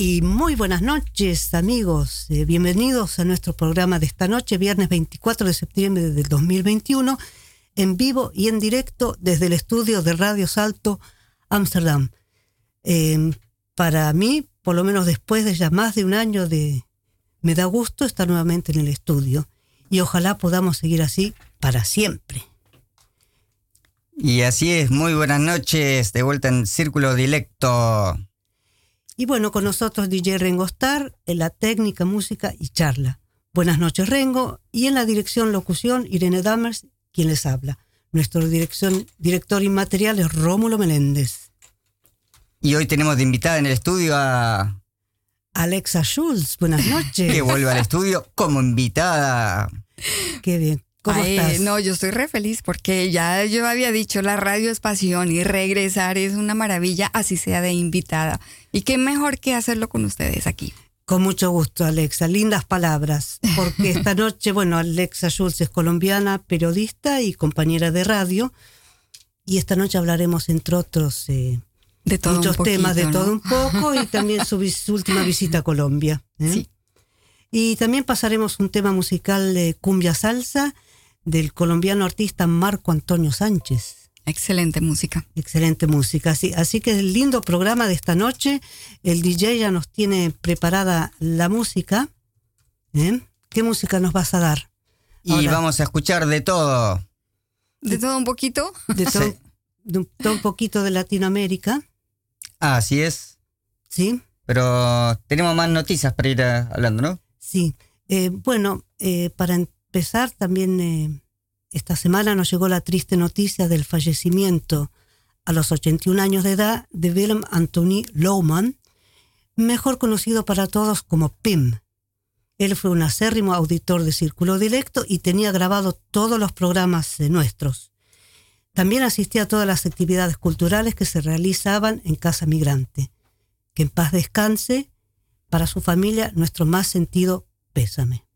Y muy buenas noches, amigos. Eh, bienvenidos a nuestro programa de esta noche, viernes 24 de septiembre del 2021, en vivo y en directo desde el estudio de Radio Salto, Ámsterdam. Em, para mí, por lo menos después de ya más de un año de... Me da gusto estar nuevamente en el estudio y ojalá podamos seguir así para siempre. Y así es, muy buenas noches, de vuelta en Círculo Dilecto. Y bueno, con nosotros DJ Rengo Star en la técnica, música y charla. Buenas noches Rengo y en la dirección locución Irene Dammers, quien les habla. Nuestro dirección, director inmaterial es Rómulo Meléndez. Y hoy tenemos de invitada en el estudio a... Alexa Schulz, buenas noches. que vuelve al estudio como invitada. Qué bien. ¿Cómo Ay, estás? No, yo estoy re feliz porque ya yo había dicho la radio es pasión y regresar es una maravilla, así sea de invitada. Y qué mejor que hacerlo con ustedes aquí. Con mucho gusto, Alexa. Lindas palabras. Porque esta noche, bueno, Alexa Schulz es colombiana, periodista y compañera de radio. Y esta noche hablaremos, entre otros, eh, De todo muchos poquito, temas de ¿no? todo un poco y también su, su última visita a Colombia. ¿eh? Sí. Y también pasaremos un tema musical de cumbia salsa del colombiano artista Marco Antonio Sánchez. Excelente música. Excelente música. Así, así que el lindo programa de esta noche. El DJ ya nos tiene preparada la música. ¿eh? ¿Qué música nos vas a dar? Y Ahora. vamos a escuchar de todo. De todo un poquito. De todo, Sí. de un, todo un poquito de Latinoamérica. Así es. ¿Sí? Pero tenemos más noticias para ir eh, hablando, ¿no? Sí. Eh, bueno, eh, para empezar, también esta semana nos llegó la triste noticia del fallecimiento a los 81 años de edad de Willem Anthony Lohman, mejor conocido para todos como Pim. Él fue un acérrimo auditor de Círculo Directo y tenía grabado todos los programas nuestros. También asistía a todas las actividades culturales que se realizaban en Casa Migrante. Que en paz descanse para su familia nuestro más sentido pésame.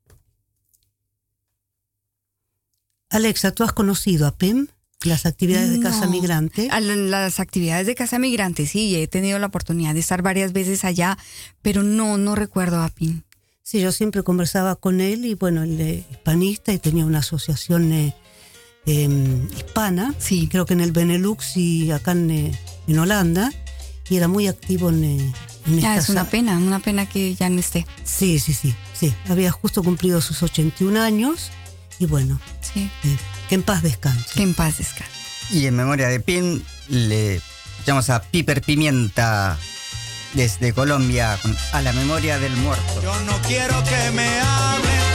Alexa, ¿tú has conocido a PEM? Las actividades de Casa. Migrante. A las actividades de Casa Migrante, sí, he tenido la oportunidad de estar varias veces allá, pero no, no recuerdo a Pin. Sí, yo siempre conversaba con él y bueno, él es hispanista y tenía una asociación eh, em, hispana, Sí. creo que en el Benelux y acá en, eh, en Holanda, y era muy activo en, eh, en Ya, estas es una pena, una pena que ya no esté. Sí, sí, sí, sí. Había justo cumplido sus 81 años y bueno, Sí, eh, que en paz descanse. que en paz descanse. Y en memoria de Pin, le llamamos a Piper Pimienta desde Colombia A la memoria del muerto. Yo no quiero que me hablen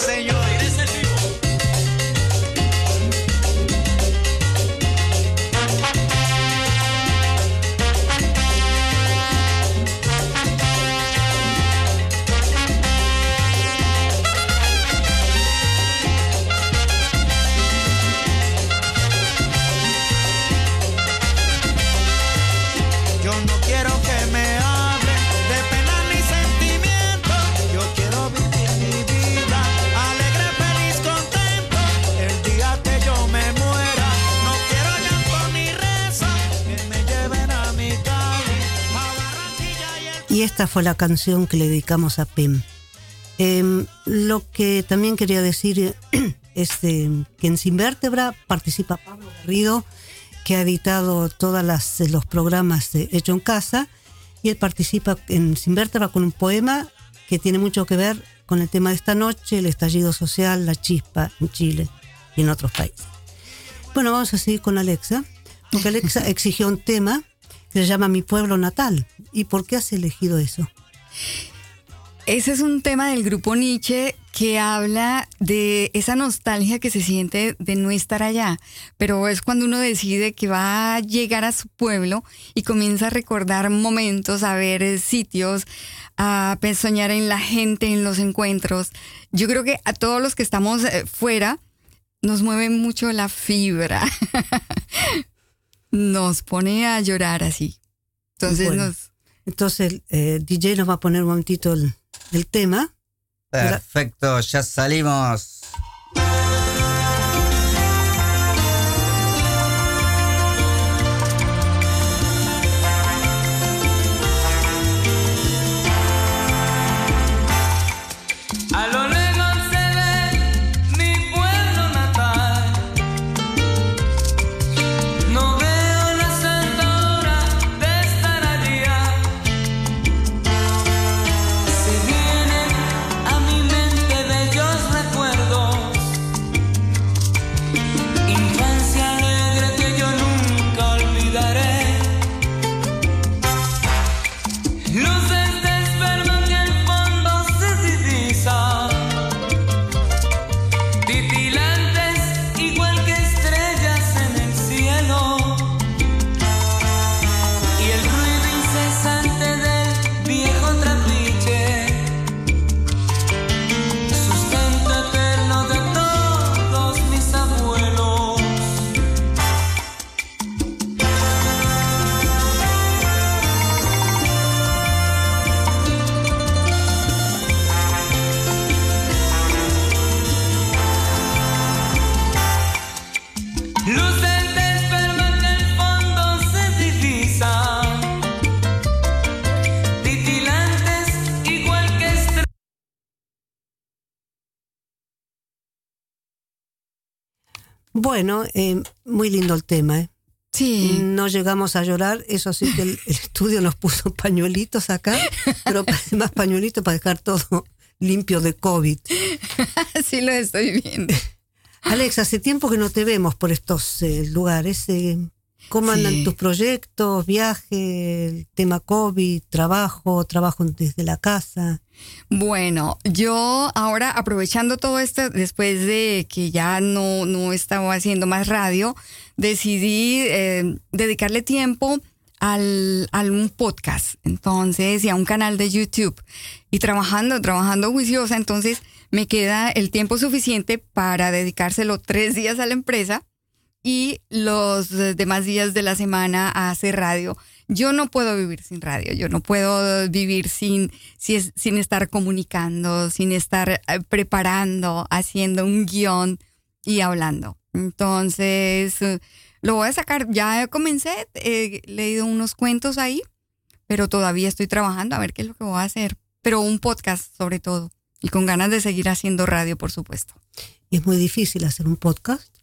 Señor. Fue la canción que le dedicamos a Pim. Em, lo que también quería decir es eh, que en Sin Vértebra participa Pablo Garrido, que ha editado todos los programas de Hecho en Casa, y él participa en Sin Vértebra con un poema que tiene mucho que ver con el tema de esta noche, el estallido social, la chispa en Chile y en otros países. Bueno, vamos a seguir con Alexa, porque Alexa exigió un tema que se llama Mi pueblo natal. ¿Y por qué has elegido eso? Ese es un tema del grupo Nietzsche que habla de esa nostalgia que se siente de no estar allá, pero es cuando uno decide que va a llegar a su pueblo y comienza a recordar momentos, a ver sitios, a soñar en la gente, en los encuentros. Yo creo que a todos los que estamos eh, fuera nos mueve mucho la fibra. nos pone a llorar así. Entonces nos... Entonces eh, DJ nos va a poner un momentito el, el tema. Perfecto, ya salimos. Bueno, eh, muy lindo el tema. ¿eh? Sí. No llegamos a llorar, eso sí que el, el estudio nos puso pañuelitos acá, pero más pañuelitos para dejar todo limpio de COVID. sí lo estoy viendo. Alex, hace tiempo que no te vemos por estos eh, lugares. eh, ¿Cómo andan Sí. tus proyectos, viaje, el tema COVID, trabajo, trabajo desde la casa? Bueno, yo ahora aprovechando todo esto, después de que ya no, no estaba haciendo más radio, decidí eh, dedicarle tiempo al, a un podcast, entonces, y a un canal de YouTube. Y trabajando, trabajando juiciosa, entonces me queda el tiempo suficiente para dedicárselo tres días a la empresa y los eh, demás días de la semana a hacer radio. Yo no puedo vivir sin radio, yo no puedo vivir sin, sin estar comunicando, sin estar eh, preparando, haciendo un guion y hablando. Entonces, eh, lo voy a sacar. Ya comencé, he leído unos cuentos ahí, pero todavía estoy trabajando a ver qué es lo que voy a hacer. Pero un podcast sobre todo. Y con ganas de seguir haciendo radio, por supuesto. Es muy difícil hacer un podcast.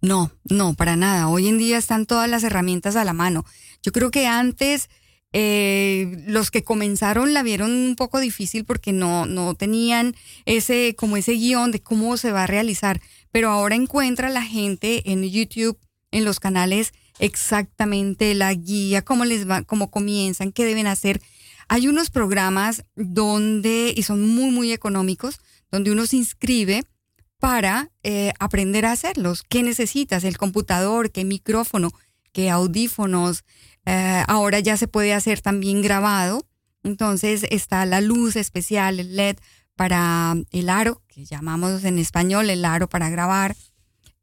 No, no, para nada. Hoy en día están todas las herramientas a la mano. Yo creo que antes eh, los que comenzaron la vieron un poco difícil porque no, no tenían ese, como ese guion de cómo se va a realizar. Pero ahora encuentra la gente en YouTube, en los canales, exactamente la guía, cómo les va, cómo comienzan, qué deben hacer. Hay unos programas donde, y son muy, muy económicos, donde uno se inscribe para eh, aprender a hacerlos. ¿Qué necesitas? El computador, qué micrófono, qué audífonos. Eh, ahora ya se puede hacer también grabado. Entonces está la luz especial, el LED para el aro, que llamamos en español el aro para grabar.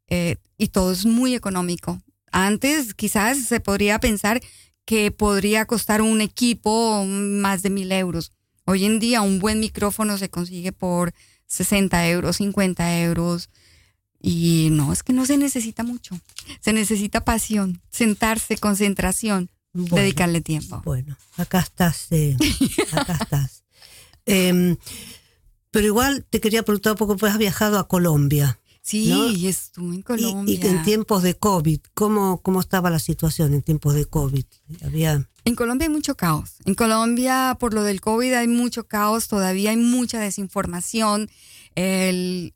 Eh, y todo es muy económico. Antes quizás se podría pensar que podría costar un equipo más de mil euros. Hoy en día un buen micrófono se consigue por 60 euros, 50 euros. Y no, es que no se necesita mucho. Se necesita pasión, sentarse, concentración Bueno. dedicarle tiempo. Bueno, acá estás, eh, acá estás. Em, pero igual te quería preguntar un poco, pues has viajado a Colombia. Sí, ¿no? y estuve en Y, Colombia. y en tiempos de COVID, ¿cómo, ¿cómo estaba la situación en tiempos de COVID? Había, En Colombia hay mucho caos. En Colombia, por lo del COVID, hay mucho caos. Todavía hay mucha desinformación. El,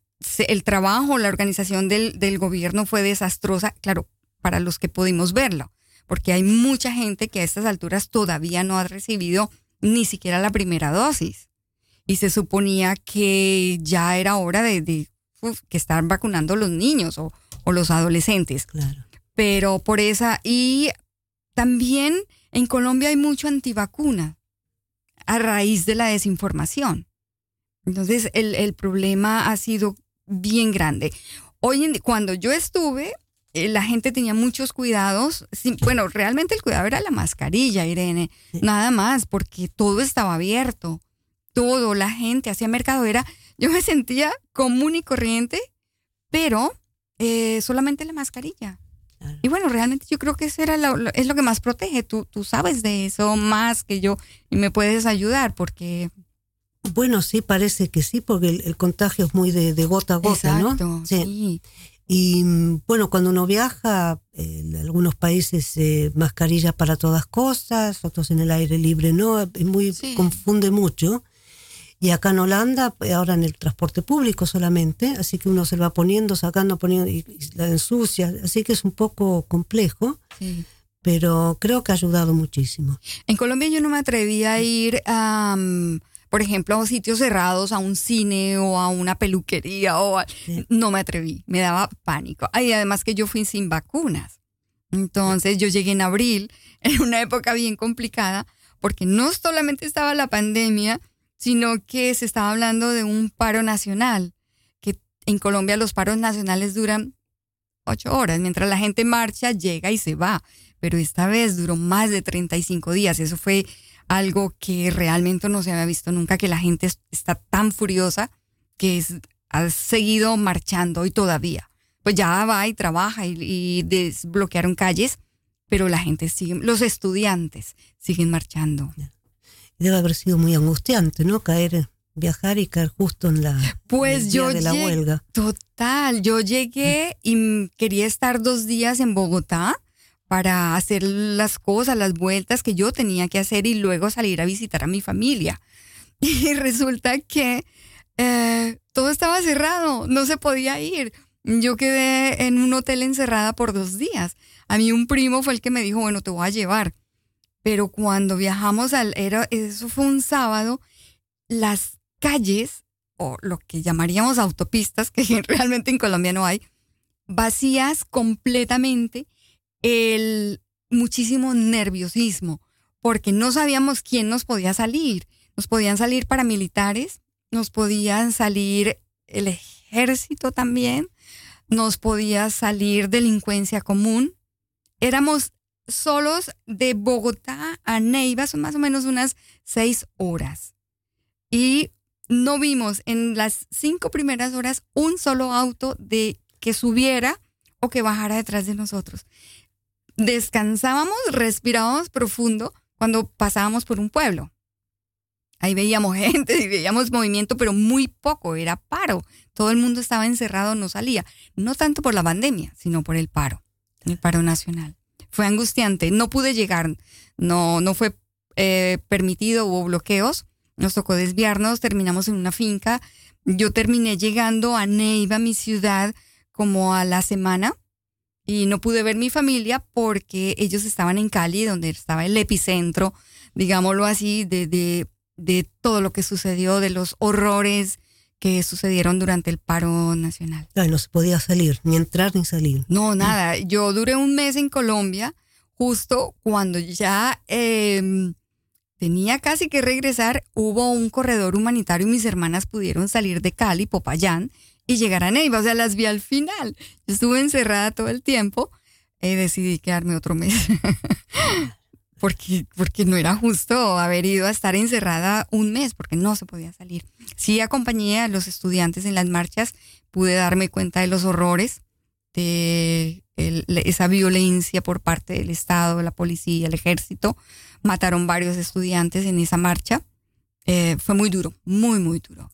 el trabajo, la organización del, del gobierno fue desastrosa, claro, para los que pudimos verlo, porque hay mucha gente que a estas alturas todavía no ha recibido ni siquiera la primera dosis. Y se suponía que ya era hora de, de, que estar vacunando los niños o, o los adolescentes claro. pero por esa y también en Colombia hay mucho antivacuna a raíz de la desinformación. Entonces el, el problema ha sido bien grande. Hoy en cuando yo estuve, eh, la gente tenía muchos cuidados. Sí, bueno, realmente el cuidado era la mascarilla, Irene, Sí. nada más, porque todo estaba abierto. Todo, la gente hacía mercado, era, yo me sentía común y corriente, pero eh, solamente la mascarilla. Claro. Y bueno, realmente yo creo que eso era lo- lo- es lo que más protege. Tú, tú sabes de eso más que yo y me puedes ayudar porque... Bueno, sí, parece que sí, porque el, el contagio es muy de, de gota a gota, Exacto, ¿no? sí. Y mm, bueno, cuando uno viaja, eh, en algunos países eh, mascarillas para todas cosas, otros en el aire libre no, es muy, Sí. confunde mucho. Y acá en Holanda, eh, ahora en el transporte público solamente, así que uno se lo va poniendo, sacando, poniendo y, y la ensucia, así que es un poco complejo, sí. pero creo que ha ayudado muchísimo. En Colombia yo no me atreví a ir, a, mm, por ejemplo, a sitios cerrados, a un cine o a una peluquería. o a- Sí. No me atreví, me daba pánico. Y además que yo fui sin vacunas. Entonces yo llegué en abril, en una época bien complicada, porque no solamente estaba la pandemia, sino que se estaba hablando de un paro nacional, que en Colombia los paros nacionales duran ocho horas, mientras la gente marcha, llega y se va. Pero esta vez duró más de 35 días. Eso fue algo que realmente no se había visto nunca, que la gente es- está tan furiosa que es- ha seguido marchando y todavía. Pues ya va y trabaja y desbloquearon calles, pero la gente sigue, los estudiantes siguen marchando. Debe haber sido muy angustiante, ¿no? Caer, viajar y caer justo en la Pues yo de la huelga. Total, yo llegué y quería estar dos días en Bogotá para hacer las cosas, las vueltas que yo tenía que hacer y luego salir a visitar a mi familia. Y resulta que eh, todo estaba cerrado, no se podía ir. Yo quedé en un hotel encerrada por dos días. A mí un primo fue el que me dijo, bueno, te voy a llevar. Pero cuando viajamos al, era, eso fue un sábado, las calles o lo que llamaríamos autopistas, que realmente en Colombia no hay, vacías completamente, el muchísimo nerviosismo, porque no sabíamos quién nos podía salir. Nos podían salir paramilitares, nos podían salir el ejército también, nos podía salir delincuencia común. Éramos solos de Bogotá a Neiva, son más o menos unas seis horas. Y no vimos en las cinco primeras horas un solo auto de que subiera o que bajara detrás de nosotros. Descansábamos, respirábamos profundo cuando pasábamos por un pueblo. Ahí veíamos gente y veíamos movimiento, pero muy poco, era paro. Todo el mundo estaba encerrado, no salía. No tanto por la pandemia, sino por el paro, el paro nacional. Fue angustiante, no pude llegar, no, no fue eh, permitido, hubo bloqueos, nos tocó desviarnos, terminamos en una finca. Yo terminé llegando a Neiva, mi ciudad, como a la semana y no pude ver mi familia porque ellos estaban en Cali, donde estaba el epicentro, digámoslo así, de, de, de todo lo que sucedió, de los horrores que sucedieron durante el paro nacional. Ay, no se podía salir, ni entrar ni salir. No, nada. Yo duré un mes en Colombia, justo cuando ya eh, tenía casi que regresar, hubo un corredor humanitario y mis hermanas pudieron salir de Cali, Popayán, y llegar a Neiva. O sea, las vi al final. Yo estuve encerrada todo el tiempo y decidí quedarme otro mes. porque, porque no era justo haber ido a estar encerrada un mes, porque no se podía salir. Sí acompañé a los estudiantes en las marchas, pude darme cuenta de los horrores de el- esa violencia por parte del Estado, la policía, el ejército. Mataron varios estudiantes en esa marcha. Eh, fue muy duro, muy, muy duro.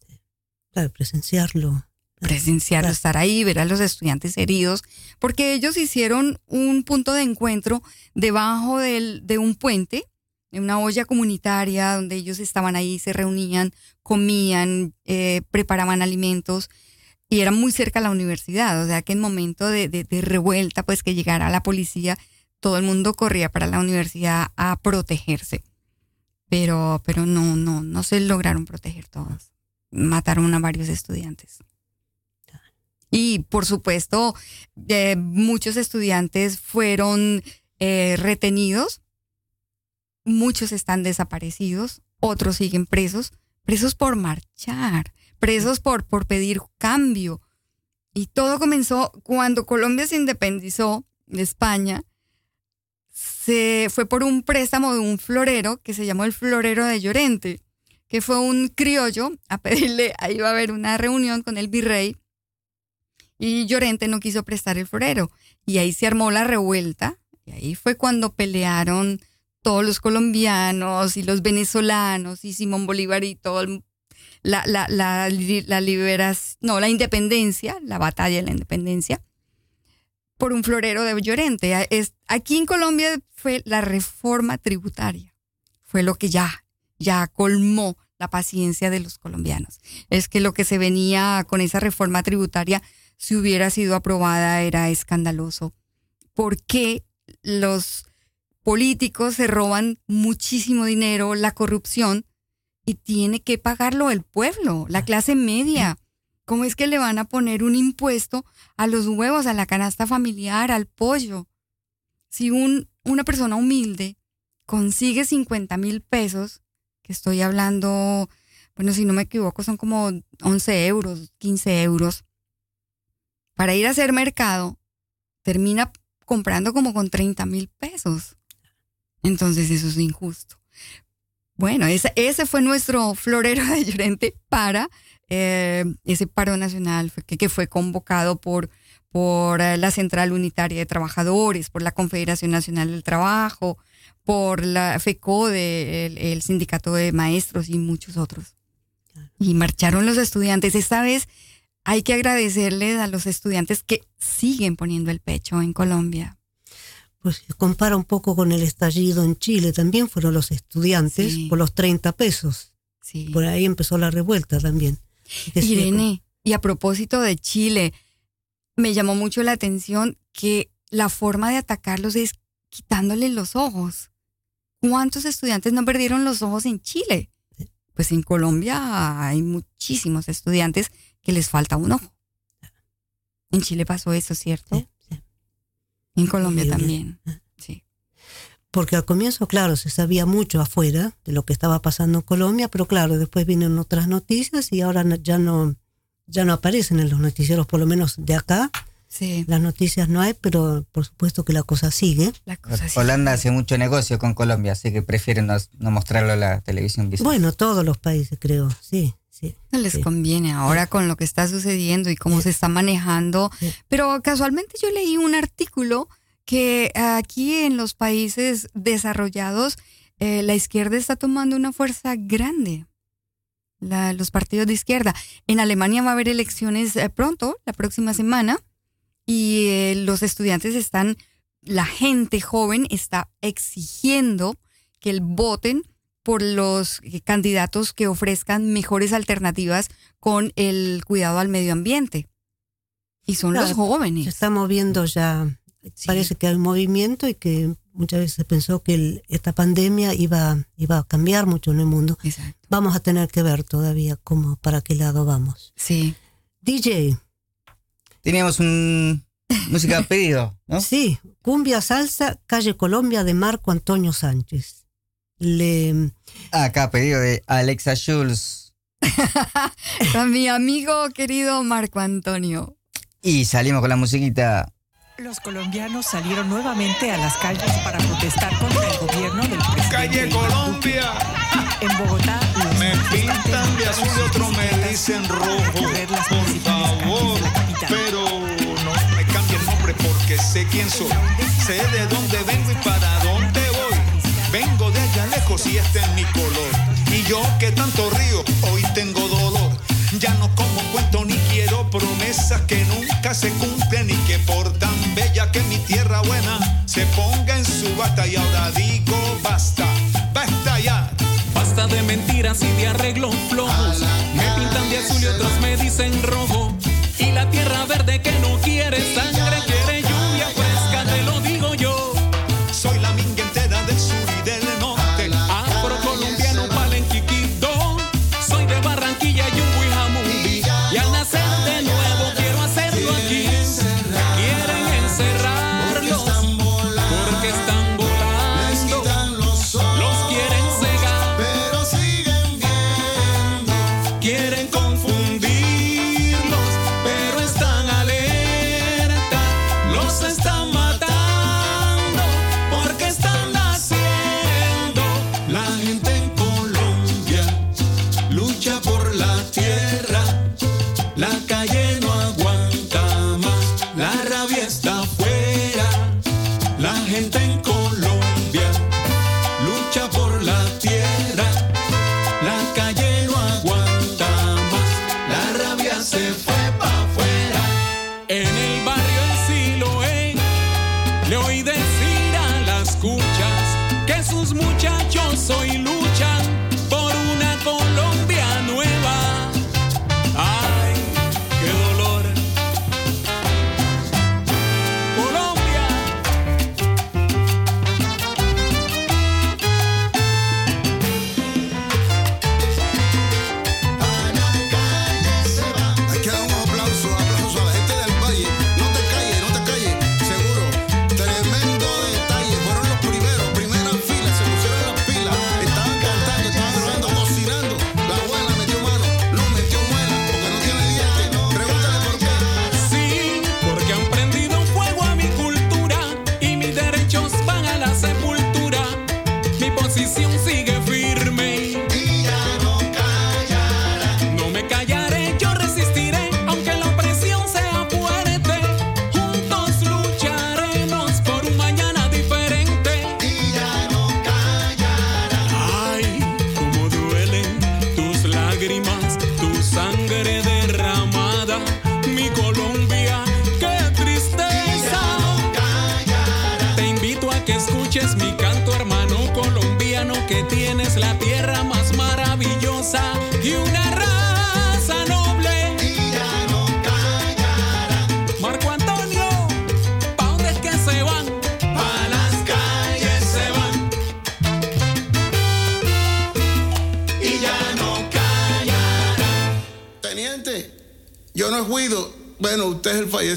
Claro, presenciarlo. Presenciarlo, estar ahí, ver a los estudiantes heridos, porque ellos hicieron un punto de encuentro debajo del- de un puente, en una olla comunitaria donde ellos estaban ahí, se reunían, comían, eh, preparaban alimentos y era muy cerca a la universidad, o sea que en momento de, de- de revuelta, pues que llegara la policía, todo el mundo corría para la universidad a protegerse. Pero, pero no, no, no se lograron proteger todos. Mataron a varios estudiantes. Y por supuesto, eh, muchos estudiantes fueron eh, retenidos, muchos están desaparecidos, otros siguen presos, presos por marchar, presos por, por pedir cambio. Y todo comenzó cuando Colombia se independizó de España, se fue por un préstamo de un florero que se llamó el Florero de Llorente, que fue un criollo a pedirle, ahí iba a haber una reunión con el virrey y Llorente no quiso prestar el florero. Y ahí se armó la revuelta. Y ahí fue cuando pelearon todos los colombianos y los venezolanos y Simón Bolívar y todo la, la, la, la liberas- no, la independencia, la batalla de la independencia, por un florero de Llorente. Es- aquí en Colombia fue la reforma tributaria. Fue lo que ya, ya colmó la paciencia de los colombianos. Es que lo que se venía con esa reforma tributaria si hubiera sido aprobada era escandaloso. ¿Por qué los políticos se roban muchísimo dinero, la corrupción, y tiene que pagarlo el pueblo, la clase media? ¿Cómo es que le van a poner un impuesto a los huevos, a la canasta familiar, al pollo? Si un, una persona humilde consigue 50 mil pesos, que estoy hablando, bueno, si no me equivoco, son como 11 euros, 15 euros, para ir a hacer mercado, termina comprando como con 30 mil pesos. Entonces eso es injusto. Bueno, ese, ese fue nuestro florero de Llorente para eh, ese paro nacional que fue convocado por, por eh, la Central Unitaria de Trabajadores, por la Confederación Nacional del Trabajo, por la FECODE, el, el Sindicato de Maestros y muchos otros. Y marcharon los estudiantes. Esta vez hay que agradecerles a los estudiantes que siguen poniendo el pecho en Colombia. Pues compara un poco con el estallido en Chile, también fueron los estudiantes Sí. por los 30 pesos. Sí. Por ahí empezó la revuelta también. Irene, y a propósito de Chile, me llamó mucho la atención que la forma de atacarlos es quitándole los ojos. ¿Cuántos estudiantes no perdieron los ojos en Chile? Pues en Colombia hay muchísimos estudiantes que les falta un ojo. En Chile pasó eso, ¿cierto? Sí, sí. En Colombia también. Sí. Porque al comienzo, claro, se sabía mucho afuera de lo que estaba pasando en Colombia, pero claro, después vienen otras noticias y ahora ya no, ya no aparecen en los noticieros, por lo menos de acá. Sí, Las noticias no hay, pero por supuesto que la cosa sigue. la cosa. Holanda hace mucho negocio con Colombia, así que prefieren no, no mostrarlo a la televisión visual. Bueno, todos los países, creo, sí, sí. No les Sí. conviene ahora con lo que está sucediendo y cómo se está manejando. Pero casualmente yo leí un artículo que aquí en los países desarrollados eh, la izquierda está tomando una fuerza grande. La- los partidos de izquierda. En Alemania va a haber elecciones eh, pronto, la próxima semana, y eh, los estudiantes están, la gente joven está exigiendo que el voten por los candidatos que ofrezcan mejores alternativas con el cuidado al medio ambiente. Y son Claro, los jóvenes. Se está moviendo ya, Sí. parece que hay un movimiento y que muchas veces se pensó que el- esta pandemia iba, iba a cambiar mucho en el mundo. Exacto. Vamos a tener que ver todavía cómo, para qué lado vamos. Sí. DJ, Teníamos un música pedido, ¿no? sí, Cumbia Salsa, Calle Colombia de Marco Antonio Sánchez. Le, Acá pedido de Alexa Jules. A mi amigo querido Marco Antonio. Y salimos con la musiquita. Los colombianos salieron nuevamente a las calles para protestar contra el gobierno del presidente Calle Colombia. En Bogotá, los Me pintan de azul y otro me dicen rojo. Por favor, pero no me cambien, no sé quién soy, sé de dónde vengo y para dónde voy. Vengo de y este es mi color. Y yo que tanto río, hoy tengo dolor. Ya no como cuento ni quiero promesas que nunca se cumplen y que por tan bella que mi tierra buena se ponga en su bata y ahora digo basta, basta ya. Basta de mentiras y de arreglos flojos. Me pintan de azul y otros me dicen rojo. Y la tierra verde que no quiere sangre,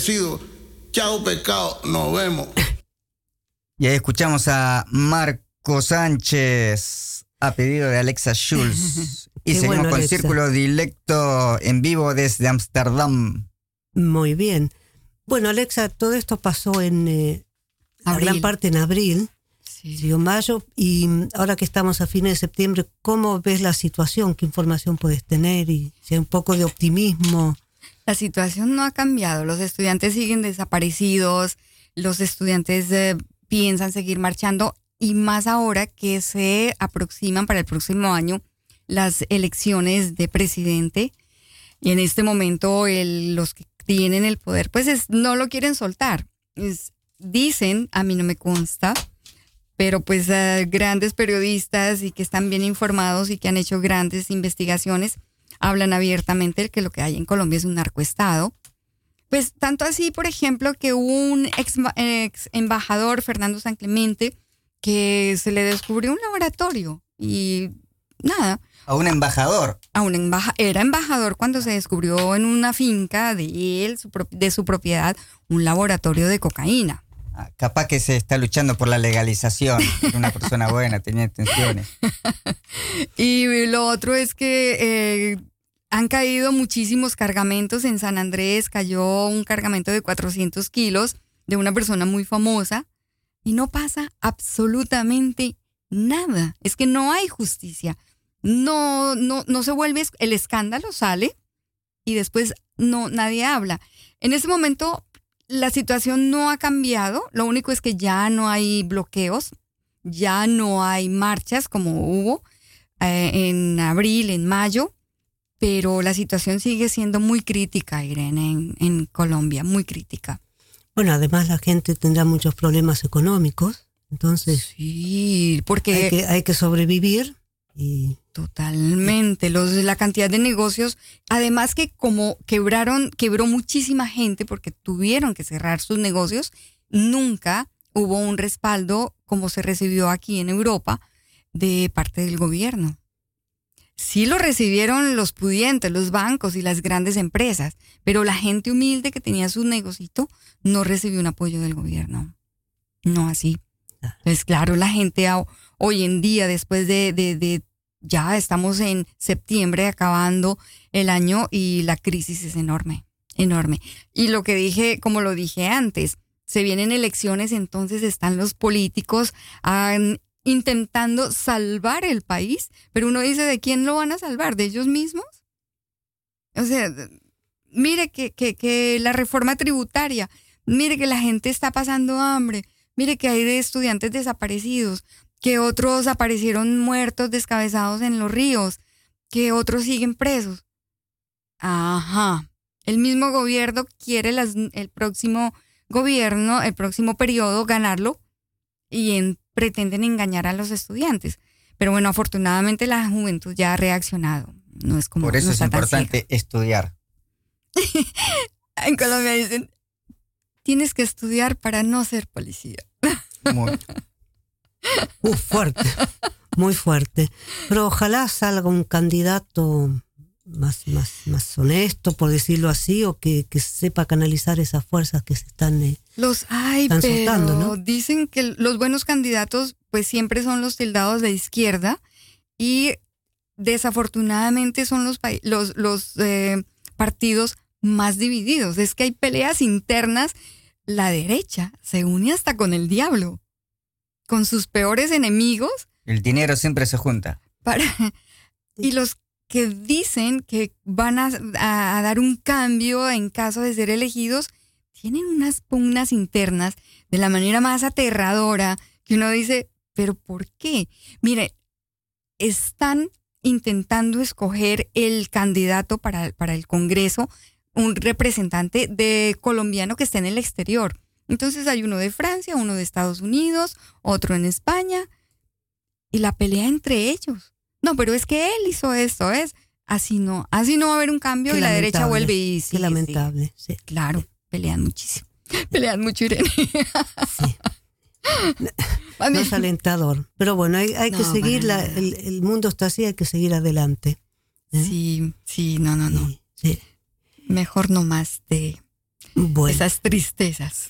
fallecido. Chao, pecado. Nos vemos. Y ahí escuchamos a Marco Sánchez a pedido de Alexa Schulz. y Qué seguimos bueno, con Alexa. Círculo Directo en vivo desde Ámsterdam. Muy bien. Bueno, Alexa, todo esto pasó en eh, gran parte en abril, Sí. siguió mayo, y mm, ahora que estamos a fines de septiembre, ¿cómo ves la situación? ¿Qué información puedes tener? Y si hay un poco de optimismo. La situación no ha cambiado. Los estudiantes siguen desaparecidos. Los estudiantes eh, piensan seguir marchando y más ahora que se aproximan para el próximo año las elecciones de presidente. Y en este momento el- los que tienen el poder pues es- no lo quieren soltar. Dicen, a mí no me consta, pero pues eh, grandes periodistas y que están bien informados y que han hecho grandes investigaciones hablan abiertamente de que lo que hay en Colombia es un narcoestado. Pues tanto así, por ejemplo, que un ex, ex embajador, Fernando San Clemente, que se le descubrió un laboratorio y nada, A un embajador. a un embaja era embajador cuando se descubrió en una finca de él, su de su propiedad, un laboratorio de cocaína. Ah, Capaz que se está luchando por la legalización. Es una persona buena, tenía intenciones. Y lo otro es que eh, han caído muchísimos cargamentos. En San Andrés cayó un cargamento de 400 kilos de una persona muy famosa y no pasa absolutamente nada. Es que no hay justicia. No, no, no se vuelve, el escándalo sale y después no, nadie habla. En ese momento, la situación no ha cambiado, lo único es que ya no hay bloqueos, ya no hay marchas como hubo eh, en abril, en mayo, pero la situación sigue siendo muy crítica, Irene, en, en Colombia, muy crítica. Bueno, además la gente tendrá muchos problemas económicos, entonces Sí, porque hay que, hay que sobrevivir y Totalmente, los, la cantidad de negocios, además que como quebraron, quebró muchísima gente porque tuvieron que cerrar sus negocios, nunca hubo un respaldo como se recibió aquí en Europa de parte del gobierno. Sí lo recibieron los pudientes, los bancos y las grandes empresas, pero la gente humilde que tenía su negocito no recibió un apoyo del gobierno. No así. Pues claro, la gente a- hoy en día, después de, de- de- ya estamos en septiembre acabando el año y la crisis es enorme, enorme. Y lo que dije, como lo dije antes, se vienen elecciones, entonces están los políticos ah, intentando salvar el país, pero uno dice, ¿de quién lo van a salvar? ¿De ellos mismos? O sea, mire que, que, la reforma tributaria, mire que la gente está pasando hambre, mire que hay estudiantes desaparecidos, que otros aparecieron muertos, descabezados en los ríos, que otros siguen presos. Ajá. El mismo gobierno quiere el próximo gobierno, el próximo periodo, ganarlo y en- pretenden engañar a los estudiantes. Pero bueno, afortunadamente la juventud ya ha reaccionado. No es como Por eso no es importante estudiar. En Colombia dicen, tienes que estudiar para no ser policía. Muy- uh, fuerte, muy fuerte. Pero ojalá salga un candidato más, más, más honesto, por decirlo así, o que, que sepa canalizar esas fuerzas que se están... eh, Los hay, Están pero soltando, ¿no? dicen que los buenos candidatos pues siempre son los tildados de izquierda y desafortunadamente son los, los, los eh, partidos más divididos. Es que hay peleas internas. La derecha se une hasta con el diablo, con sus peores enemigos El dinero siempre se junta. para y los que dicen que van a, dar un cambio en caso de ser elegidos tienen unas pugnas internas de la manera más aterradora que uno dice, pero ¿por qué? Mire, están intentando escoger el candidato para, para el Congreso, un representante de colombiano que esté en el exterior. Entonces hay uno de Francia, uno de Estados Unidos, otro en España, y la pelea entre ellos. No, pero es que él hizo esto, es así no, así no va a haber un cambio Qué y la derecha vuelve y qué sí, sí, lamentable, sí. claro, pelean muchísimo. Pelean mucho, Irene. Sí. No es alentador. Pero bueno, hay, hay que seguir, la- el, el mundo está así, hay que seguir adelante. ¿eh? Sí, sí, no, no, no. Sí, sí. Mejor no más de Bueno, esas tristezas.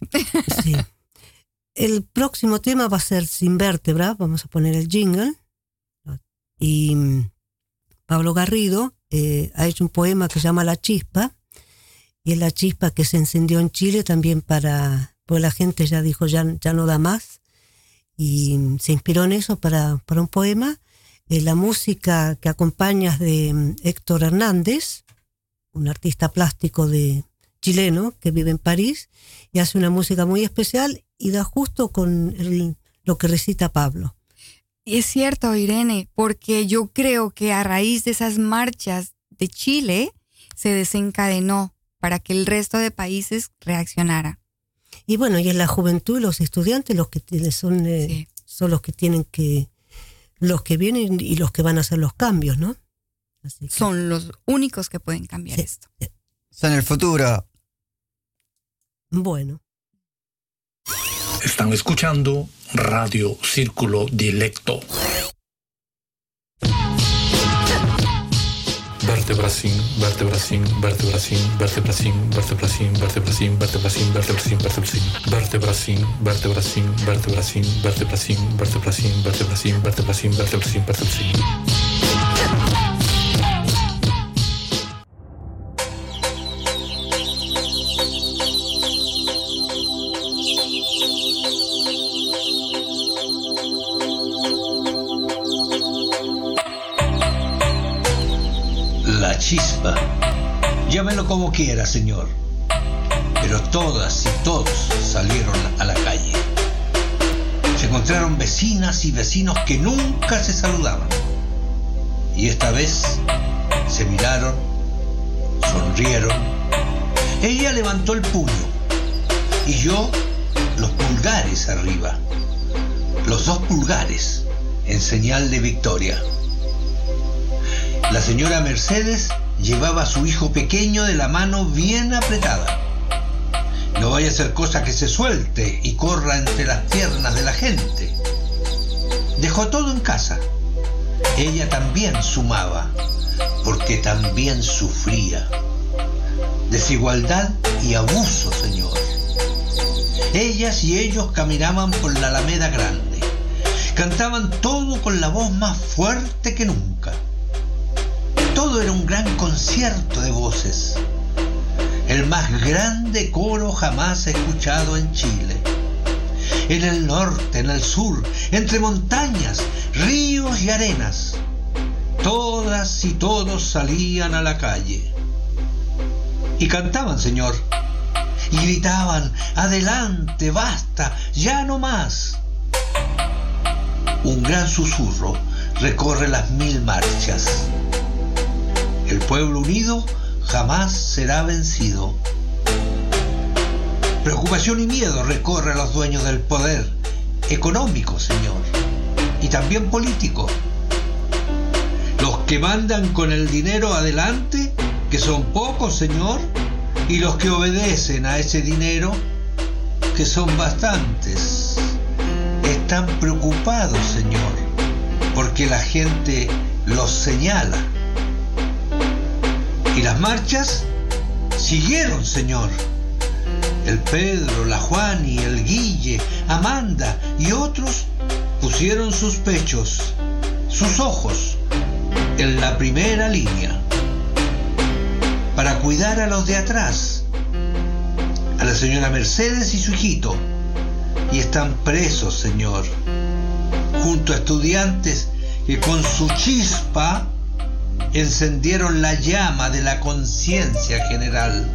sí. El próximo tema va a ser Sin Vértebra, vamos a poner el jingle. Y mm, Pablo Garrido eh, ha hecho un poema que se llama La Chispa, y es la chispa que se encendió en Chile también para, pues la gente ya dijo, ya, ya no da más, y mm, se inspiró en eso para, para un poema. Eh, la música que acompaña es de mm, Héctor Hernández, un artista plástico de chileno que vive en París, y hace una música muy especial y da justo con lo que recita Pablo. Y es cierto, Irene, porque yo creo que a raíz de esas marchas de Chile se desencadenó para que el resto de países reaccionara. Y bueno, y es la juventud y los estudiantes los que tienen- son, eh, Sí. son los que tienen que, los que vienen y los que van a hacer los cambios, ¿no? Así que- Son los únicos que pueden cambiar Sí. esto. Son el futuro. Bueno, Están escuchando Radio Círculo Dilecto. Vertebracín, vertebracín, vertebracín, vertebracín, vertebracín, vertebracín, vertebracín, vertebracín, vertebracín, vertebracín, vertebracín, vertebracín, vertebracín, vertebracín, vertebracín, vertebracín, vertebracín, vertebracín. Llámelo como quiera, señor. Pero todas y todos salieron a la calle. Se encontraron vecinas y vecinos que nunca se saludaban. Y esta vez se miraron, sonrieron. Ella levantó el puño y yo los pulgares arriba. Los dos pulgares en señal de victoria. La señora Mercedes llevaba a su hijo pequeño de la mano bien apretada. No vaya a ser cosa que se suelte y corra entre las piernas de la gente. Dejó todo en casa. Ella también sumaba, porque también sufría. Desigualdad y abuso, señor. Ellas y ellos caminaban por la Alameda Grande. Cantaban todo con la voz más fuerte que nunca. Todo era un gran concierto de voces. El más grande coro jamás escuchado en Chile. En el norte, en el sur, entre montañas, ríos y arenas. Todas y todos salían a la calle. Y cantaban, Señor. Y gritaban, adelante, basta, ya no más. Un gran susurro recorre las mil marchas. El pueblo unido jamás será vencido. Preocupación y miedo recorre a los dueños del poder económico, Señor, y también político. Los que mandan con el dinero adelante, que son pocos, Señor, y los que obedecen a ese dinero, que son bastantes. Están preocupados, Señor, porque la gente los señala. Y las marchas siguieron, Señor. El Pedro, la Juani, el Guille, Amanda y otros pusieron sus pechos, sus ojos, en la primera línea para cuidar a los de atrás, a la señora Mercedes y su hijito, y están presos, Señor, junto a estudiantes que con su chispa encendieron la llama de la conciencia general.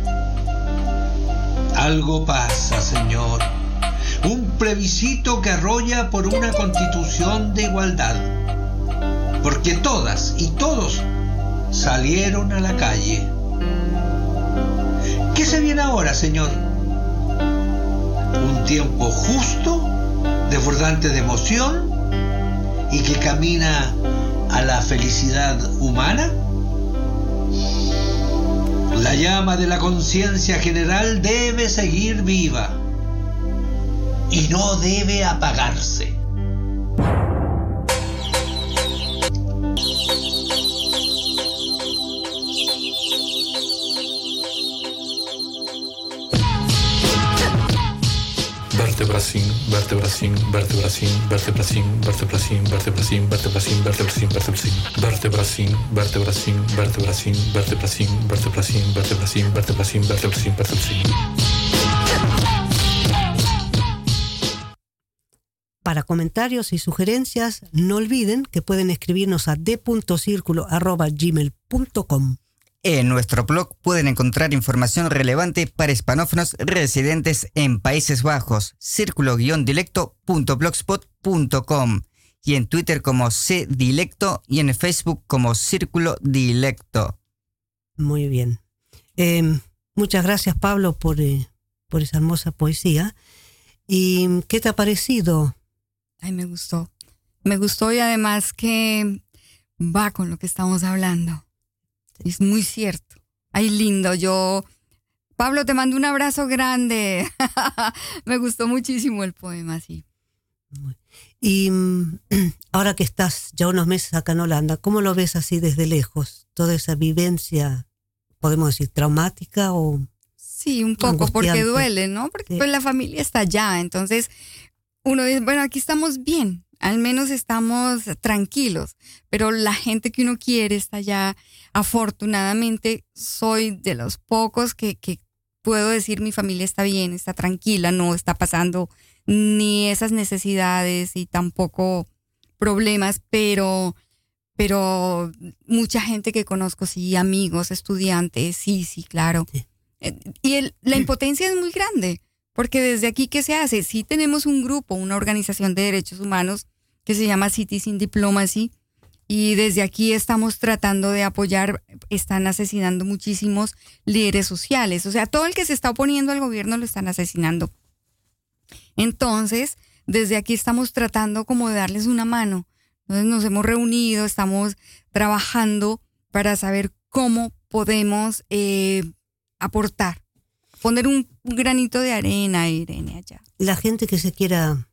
Algo pasa, Señor. Un plebiscito que arrolla por una constitución de igualdad. Porque todas y todos salieron a la calle. ¿Qué se viene ahora, Señor? Un tiempo justo, desbordante de emoción y que camina a la felicidad humana? La llama de la conciencia general debe seguir viva y no debe apagarse. Para comentarios y sugerencias, no olviden que pueden escribirnos a d.circulo.gmail.com. En nuestro blog pueden encontrar información relevante para hispanófonos residentes en Países Bajos, círculo-dilecto.blogspot.com y en Twitter como cdilecto y en Facebook como Círculo Dilecto. Muy bien. Eh, muchas gracias, Pablo, por, eh, por esa hermosa poesía. ¿Y qué te ha parecido? Ay, me gustó. Me gustó y además que va con lo que estamos hablando. Es muy cierto. Ay, lindo. Yo, Pablo, te mando un abrazo grande. me gustó muchísimo el poema, sí. Y mm, ahora que estás ya unos meses acá en Holanda, ¿cómo lo ves así desde lejos? Toda esa vivencia, podemos decir, traumática o... Sí, un poco, porque duele, ¿no? Porque Sí. pues la familia está allá, entonces uno dice, bueno, aquí estamos bien, al menos estamos tranquilos, pero la gente que uno quiere está allá. Afortunadamente soy de los pocos que, que puedo decir mi familia está bien, está tranquila, no está pasando ni esas necesidades y tampoco problemas, pero pero mucha gente que conozco, sí, amigos, estudiantes, sí, sí, claro. Eh, Y el- la impotencia es muy grande, porque desde aquí, ¿qué se hace? Sí tenemos un grupo, una organización de derechos humanos que se llama Citizen Diplomacy, y desde aquí estamos tratando de apoyar, están asesinando muchísimos líderes sociales, o sea, todo el que se está oponiendo al gobierno lo están asesinando. Entonces, desde aquí estamos tratando como de darles una mano. Entonces nos hemos reunido, estamos trabajando para saber cómo podemos eh, aportar, poner un granito de arena, Irene, allá. La gente que se quiera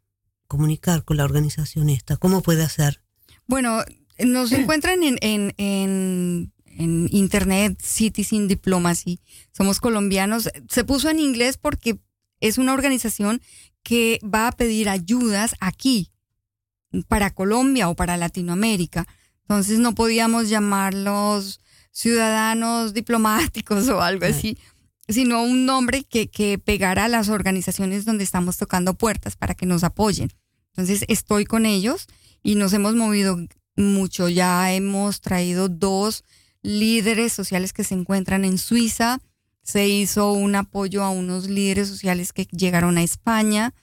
comunicar con la organización esta, ¿cómo puede hacer? Bueno, nos encuentran en, en, en, en internet, Citizen Diplomacy. Somos colombianos. Se puso en inglés porque es una organización que va a pedir ayudas aquí, para Colombia o para Latinoamérica. Entonces no podíamos llamarlos ciudadanos diplomáticos o algo así, sino un nombre que, que pegara a las organizaciones donde estamos tocando puertas para que nos apoyen. Entonces estoy con ellos y nos hemos movido mucho. Ya hemos traído dos líderes sociales que se encuentran en Suiza. Se hizo un apoyo a unos líderes sociales que llegaron a España.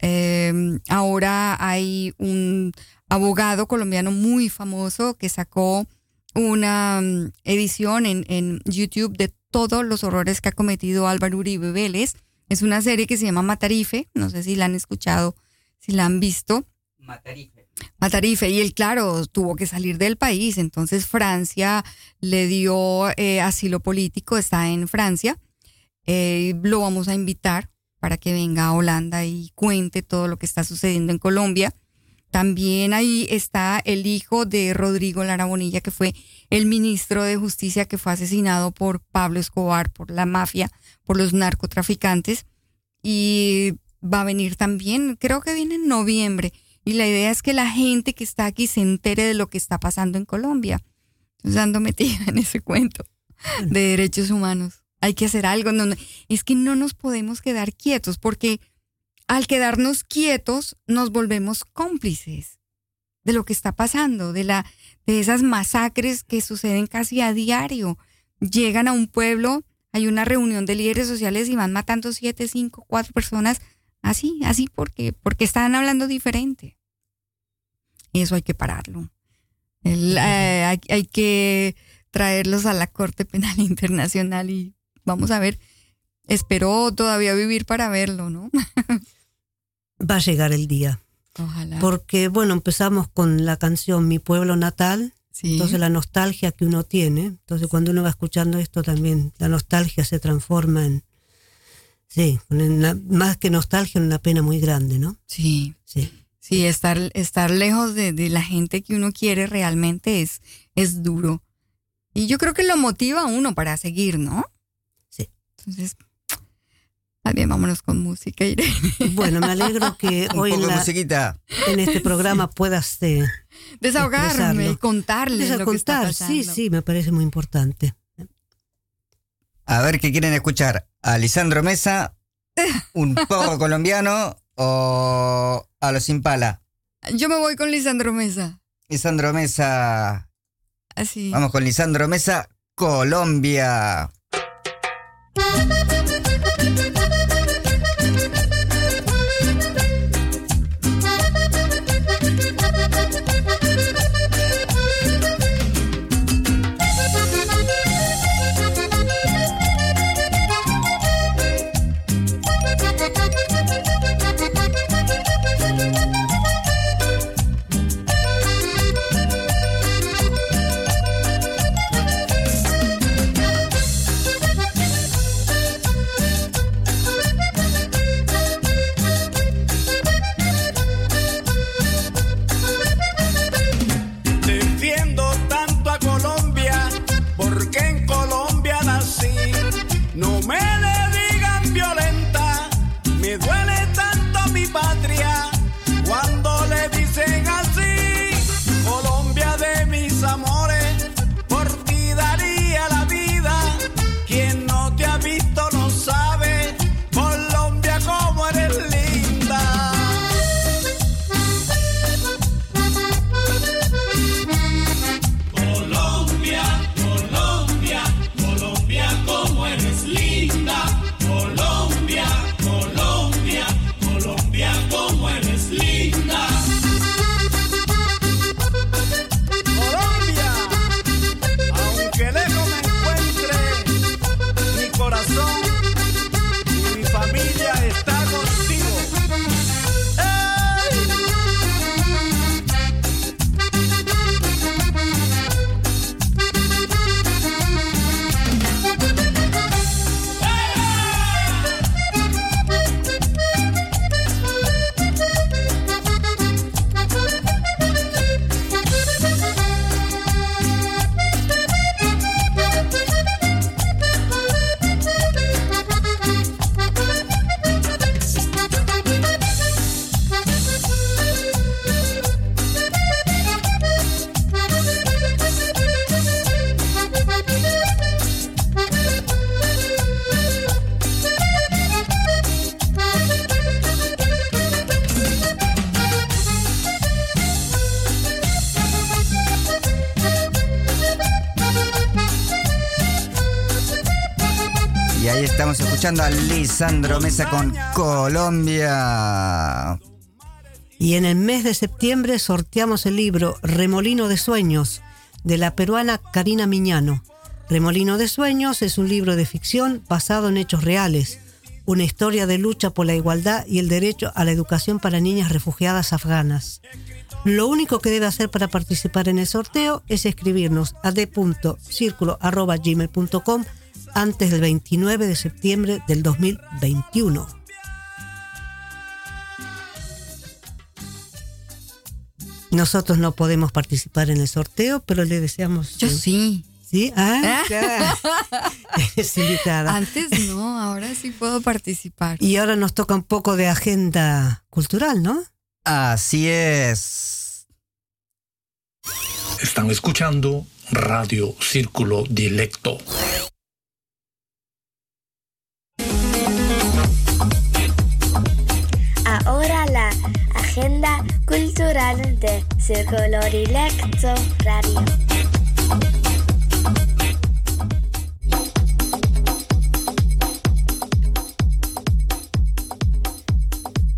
Eh, ahora hay un abogado colombiano muy famoso que sacó una mm, edición en, en YouTube de todos los horrores que ha cometido Álvaro Uribe Vélez. Es una serie que se llama Matarife. No sé si la han escuchado, si la han visto. Matarife. Y él, claro, tuvo que salir del país. Entonces Francia le dio eh, asilo político, está en Francia. Eh, lo vamos a invitar para que venga a Holanda y cuente todo lo que está sucediendo en Colombia. También ahí está el hijo de Rodrigo Lara Bonilla, que fue el ministro de Justicia que fue asesinado por Pablo Escobar, por la mafia, por los narcotraficantes. Y va a venir también, creo que viene en noviembre. Y la idea es que la gente que está aquí se entere de lo que está pasando en Colombia. Entonces metida en ese cuento de derechos humanos. Hay que hacer algo. No, es que no nos podemos quedar quietos porque al quedarnos quietos nos volvemos cómplices de lo que está pasando, de, la, de esas masacres que suceden casi a diario. Llegan a un pueblo, hay una reunión de líderes sociales y van matando siete, cinco, cuatro personas así, así porque, porque están hablando diferente. Eso hay que pararlo. El, eh, hay, hay que traerlos a la Corte Penal Internacional y vamos a ver. Espero todavía vivir para verlo, ¿no? Va a llegar el día. Ojalá. Porque, bueno, empezamos con la canción Mi pueblo natal. Sí. Entonces la nostalgia que uno tiene. Entonces cuando uno va escuchando esto también, la nostalgia se transforma en, sí, una- más que nostalgia, en una pena muy grande, ¿no? Sí. Sí. Sí, estar, estar lejos de, de la gente que uno quiere realmente es, es duro. Y yo creo que lo motiva a uno para seguir, ¿no? Sí. Entonces, más bien vámonos con música, Irene. Bueno, me alegro que hoy en, la- en este programa puedas eh, Desahogarme y contarles Deja lo que está contar. pasando. Sí, sí, me parece muy importante. A ver qué quieren escuchar. ¿A Lisandro Mesa, un poco colombiano o a los Impala? Yo me voy con Lisandro Mesa. Lisandro Mesa. Así. Vamos con Lisandro Mesa, Colombia. Lisandro Mesa con Colombia. Y en el mes de septiembre sorteamos el libro Remolino de Sueños de la peruana Karina Miñano. Remolino de Sueños es un libro de ficción basado en hechos reales, una historia de lucha por la igualdad y el derecho a la educación para niñas refugiadas afganas. Lo único que debe hacer para participar en el sorteo es escribirnos a d.circulo.gmail.com antes del 29 de septiembre del 2021. Nosotros no podemos participar en el sorteo, pero le deseamos. Yo sí. ¿Sí? Ah, ya. Es invitada. Antes no, ahora sí puedo participar. Y ahora nos toca un poco de agenda cultural, ¿no? Así es. Están escuchando Radio Círculo Dilecto. Agenda cultural de Círculo Dilecto Radio.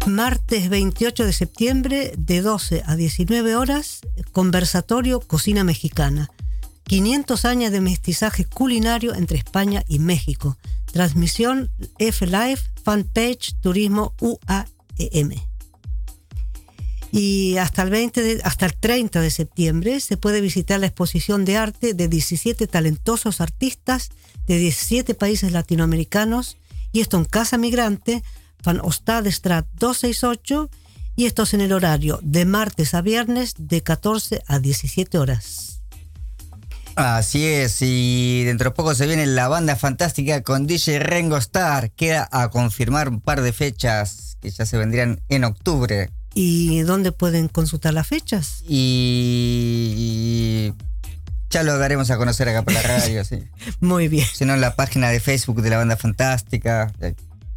Martes 28 de septiembre, de 12 a 19 horas, conversatorio Cocina Mexicana. 500 años de mestizaje culinario entre España y México. Transmisión F-Live, fanpage Turismo UAEM. Y hasta el, 20 de- hasta el 30 de septiembre se puede visitar la exposición de arte de 17 talentosos artistas de 17 países latinoamericanos y esto en Casa Migrante, Van Ostadestrat 268 y esto es en el horario de martes a viernes de 14 a 17 horas. Así es, y dentro de poco se viene la banda fantástica con DJ Rengo Star. Queda a confirmar un par de fechas que ya se vendrían en octubre. ¿Y dónde pueden consultar las fechas? Y ya lo daremos a conocer acá por la radio, sí. Muy bien. Si no, en la página de Facebook de la banda fantástica.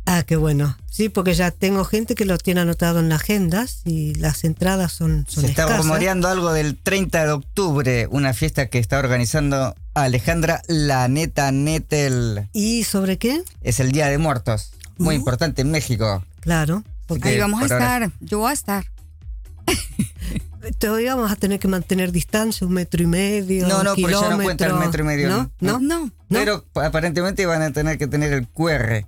Ah, qué bueno. Sí, porque ya tengo gente que lo tiene anotado en las agendas y las entradas son, son Se está rumoreando algo del 30 de octubre, una fiesta que está organizando Alejandra La Neta Netel. ¿Y sobre qué? Es el Día de Muertos, muy importante en México. Claro. Porque Ahí vamos a por ahora- estar, yo voy a estar. Todavía vamos a tener que mantener distancia, un metro y medio. No, no, porque ya no cuenta el metro y medio. ¿No? ¿No? No. Pero aparentemente van a tener que tener el QR.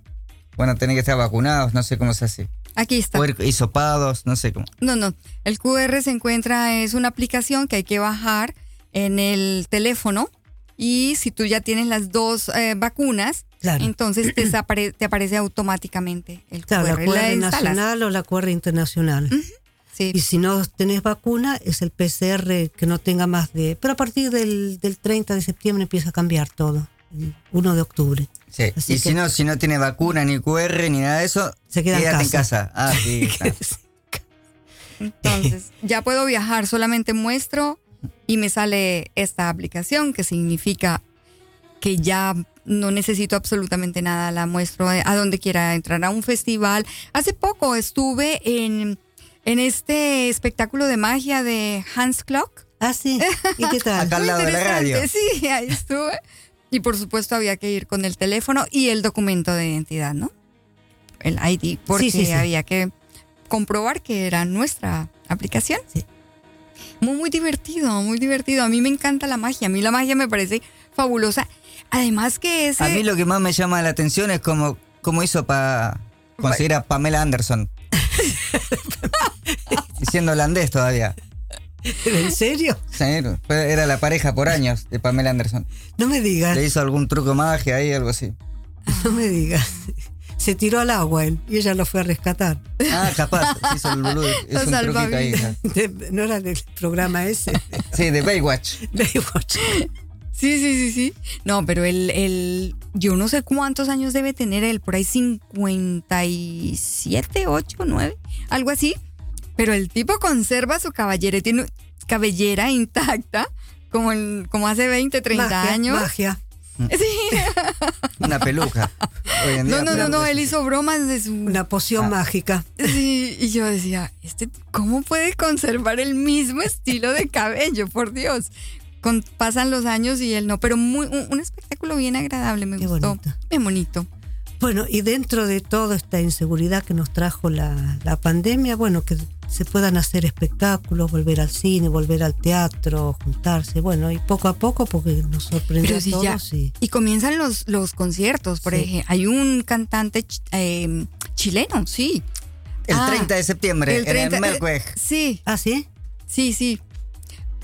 Van a tener que estar vacunados, no sé cómo se hace. Aquí está. O hisopados, no sé cómo. No, no. El QR se encuentra, es una aplicación que hay que bajar en el teléfono y si tú ya tienes las dos eh, vacunas, Claro. entonces te, apare- te aparece automáticamente el Claro, la QR. Nacional o la QR internacional. Sí. Y si no tenés vacuna, es el PCR que no tenga más de... Pero a partir del, del 30 de septiembre empieza a cambiar todo. el 1 de octubre. Sí. Así y que- si no, si no tiene vacuna, ni QR, ni nada de eso, Se queda en casa. Ah, sí. está. Entonces, ya puedo viajar, solamente muestro y me sale esta aplicación que significa que ya no necesito absolutamente nada, la muestro a donde quiera entrar a un festival. Hace poco estuve en, en este espectáculo de magia de Hans Klock. Ah, sí. ¿Y qué tal? Acá al lado de la radio. Sí, ahí estuve. Y por supuesto había que ir con el teléfono y el documento de identidad, ¿no? El ID, porque sí, sí. había que comprobar que era nuestra aplicación. Sí. Muy, muy divertido, muy divertido. A mí me encanta la magia. A mí la magia me parece fabulosa. Además que ese... A mí lo que más me llama la atención es cómo, cómo hizo para conseguir a Pamela Anderson. Siendo holandés todavía. ¿En serio? Sí, era la pareja por años de Pamela Anderson. No me digas, Le hizo algún truco magia ahí, algo así. no me digas. Se tiró al agua él y ella lo fue a rescatar. Ah, capaz, hizo el boludo. Hizo un truquito ahí. De- no era del programa ese. Sí, de Baywatch. Baywatch. Sí, sí, sí, sí. No, pero él, él, yo no sé cuántos años debe tener él, por ahí 57, 8, 9, algo así. Pero el tipo conserva su cabellera, tiene cabellera intacta, como, el- como hace 20, 30 Magia, años. Magia. Sí. Una peluca. Hoy en día, No, no, no, no, él hizo bromas de su... Una poción Ah. mágica. Sí, y yo decía, este, ¿cómo puede conservar el mismo estilo de cabello? Por Dios. Con- pasan los años y él no, pero muy, un, un espectáculo bien agradable, me Qué gustó. bonito. Bien bonito. Bueno, y dentro de toda esta inseguridad que nos trajo la, la pandemia, bueno, que se puedan hacer espectáculos, volver al cine, volver al teatro, juntarse, bueno, y poco a poco, porque nos sorprendió Pero a sí, ya. todos. Y, Y comienzan los, los conciertos, por Sí. ejemplo. Hay un cantante ch- eh, chileno, sí. El Ah, 30 de septiembre el 30 en el Melkweg. Sí, ¿Ah, sí? sí, sí.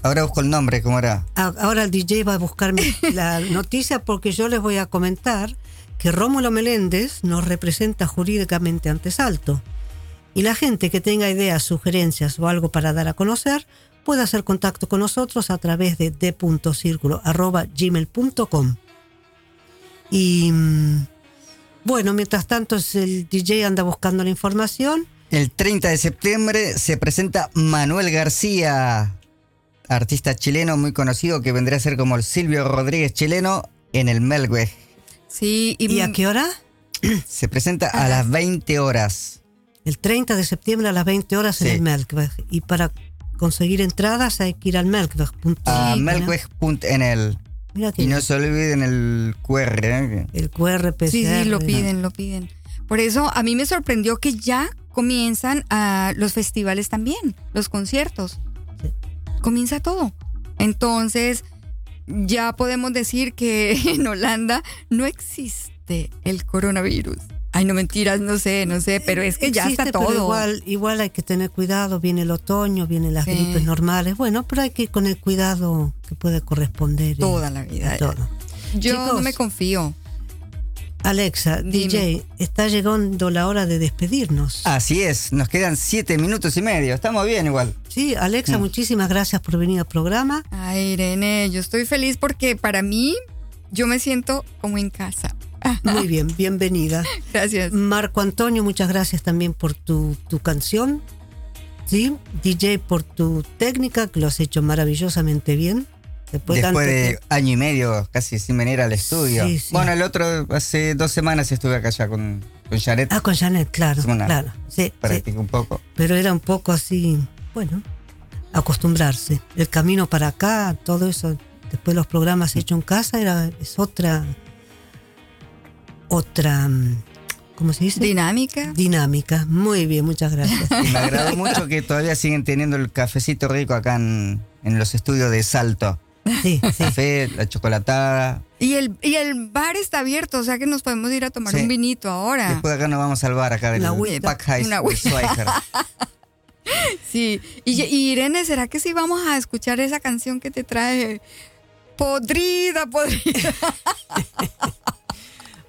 Ahora busco el nombre, ¿cómo era? Ahora el DJ va a buscarme la noticia porque yo les voy a comentar que Rómulo Meléndez nos representa jurídicamente ante Salto. Y la gente que tenga ideas, sugerencias o algo para dar a conocer puede hacer contacto con nosotros a través de d.circulo.gmail.com. Y mm, bueno, mientras tanto el DJ anda buscando la información. El 30 de septiembre se presenta Manuel García, artista chileno muy conocido que vendría a ser como el Silvio Rodríguez chileno en el Melkweg. Sí, y, ¿Y a qué hora? Se presenta a las 20 horas. El 30 de septiembre a las 20 horas en el Melkweg. Y para conseguir entradas hay que ir al melkweg. A melkweg.nl. Y no se olviden el QR. ¿eh? el QR, PCR. Sí, sí, lo ¿no? piden, lo piden. Por eso a mí me sorprendió que ya comienzan a los festivales también, los conciertos. Comienza todo. Entonces, ya podemos decir que en Holanda no existe el coronavirus. Ay, no mentiras, no sé, no sé, pero es que ya Existe, está pero todo. Igual, igual hay que tener cuidado. Viene el otoño, vienen las Sí. gripes normales. Bueno, pero hay que ir con el cuidado que puede corresponder. y- Toda la vida. todo. Yo no me confío. Alexa, Dime. DJ, está llegando la hora de despedirnos. Así es, nos quedan 7 minutos y medio. Estamos bien igual. Sí, Alexa, Mm. muchísimas gracias por venir al programa. Ay, Irene, yo estoy feliz porque para mí yo me siento como en casa. Muy bien, bienvenida. Gracias. Marco Antonio, muchas gracias también por tu, tu canción. Sí, DJ por tu técnica, que lo has hecho maravillosamente bien. Después, de año y medio casi sin venir al estudio. Sí, sí. Bueno, el otro, hace dos semanas estuve acá ya con, con Janet. Ah, con Janet, claro, claro. Sí. Practiqué un poco. Pero era un poco así, bueno, acostumbrarse. El camino para acá, todo eso, después los programas hechos en casa, era, es otra, otra, mm, ¿cómo se dice? Dinámica. Dinámica. Muy bien, muchas gracias. Y me agradó mucho que todavía siguen teniendo el cafecito rico acá en, en los estudios de Salto. Sí, sí. Café, la chocolatada. Y el, y el bar está abierto, o sea que nos podemos ir a tomar Sí. un vinito ahora. Después de acá nos vamos al bar acá del. Pack High Una. Sí. Y, y Irene, ¿será que sí vamos a escuchar esa canción que te trae podrida, podrida?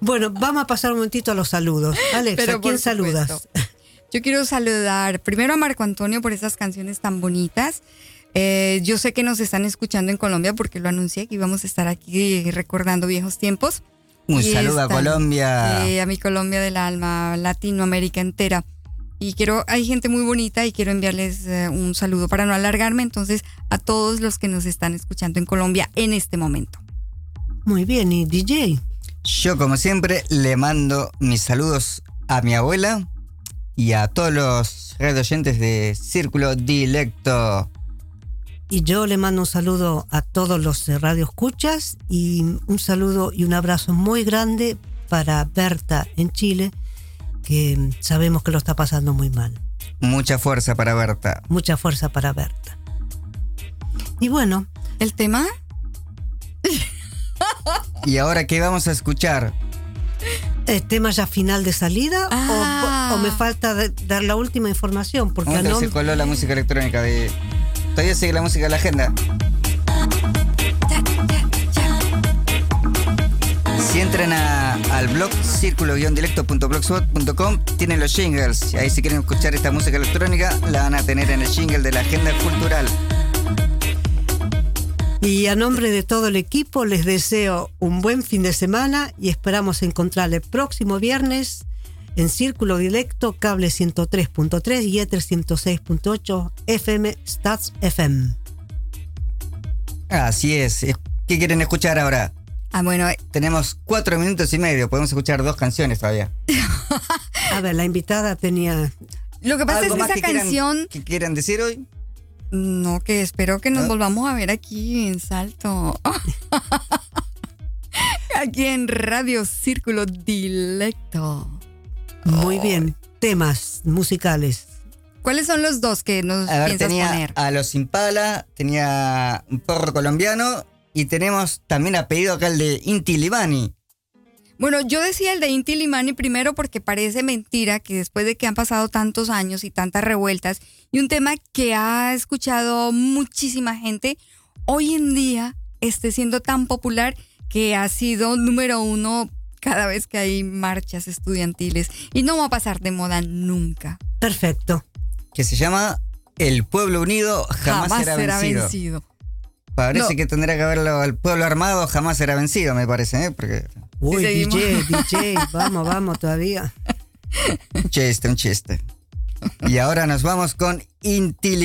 Bueno, vamos a pasar un momentito a los saludos. Alexa, Pero ¿quién saludas? Yo quiero saludar primero a Marco Antonio por esas canciones tan bonitas. Eh, yo sé que nos están escuchando en Colombia porque lo anuncié que íbamos a estar aquí recordando viejos tiempos. Un Y saludo a Colombia. Sí, a mi Colombia del alma, Latinoamérica entera. Y quiero, hay gente muy bonita y quiero enviarles eh, un saludo para no alargarme, entonces, a todos los que nos están escuchando en Colombia en este momento. Muy bien, y DJ. Yo, como siempre, le mando mis saludos a mi abuela y a todos los redes oyentes de Círculo Dilecto. Y yo le mando un saludo a todos los eh, radioescuchas y un saludo y un abrazo muy grande para Berta en Chile, que sabemos que lo está pasando muy mal. Mucha fuerza para Berta. Mucha fuerza para Berta. Y bueno, ¿El tema? ¿Y ahora qué vamos a escuchar? ¿el tema ya final de salida o- Ah. o, me falta de- dar la última información? Porque a Nunca se coló la música electrónica de... Todavía sigue la música de la agenda. Si entran al blog círculo-directo.blogspot.com tienen los jingles. Ahí si quieren escuchar esta música electrónica la van a tener en el jingle de la agenda cultural. Y a nombre de todo el equipo les deseo un buen fin de semana y esperamos encontrarle próximo viernes en Círculo Directo, cable 103.3 y Ether 106.8 FM Stats FM. Así es. ¿Qué quieren escuchar ahora? Ah, bueno, eh, Tenemos cuatro minutos y medio. Podemos escuchar dos canciones todavía. A ver, la invitada tenía... lo que pasa es ¿Algo que esa que quieran- canción, que quieran decir hoy? no, que espero que nos ¿Ah? volvamos a ver aquí en Salto. Aquí en Radio Círculo Dilecto. Muy bien. Temas musicales. ¿Cuáles son los dos que nos A ver, piensas tenía poner? a los Impala, tenía un porro colombiano y tenemos también a pedido acá el de Inti Libani. Bueno, yo decía el de Inti Limani primero porque parece mentira que después de que han pasado tantos años y tantas revueltas y un tema que ha escuchado muchísima gente, hoy en día esté siendo tan popular que ha sido número uno cada vez que hay marchas estudiantiles y no va a pasar de moda nunca. Perfecto. que se llama El pueblo unido jamás, será, vencido. Parece No. que tendría que haberlo el pueblo armado jamás será vencido, me parece, ¿eh? porque Uy. DJ, DJ, vamos, vamos todavía. un chiste, un chiste. Y ahora nos vamos con Inti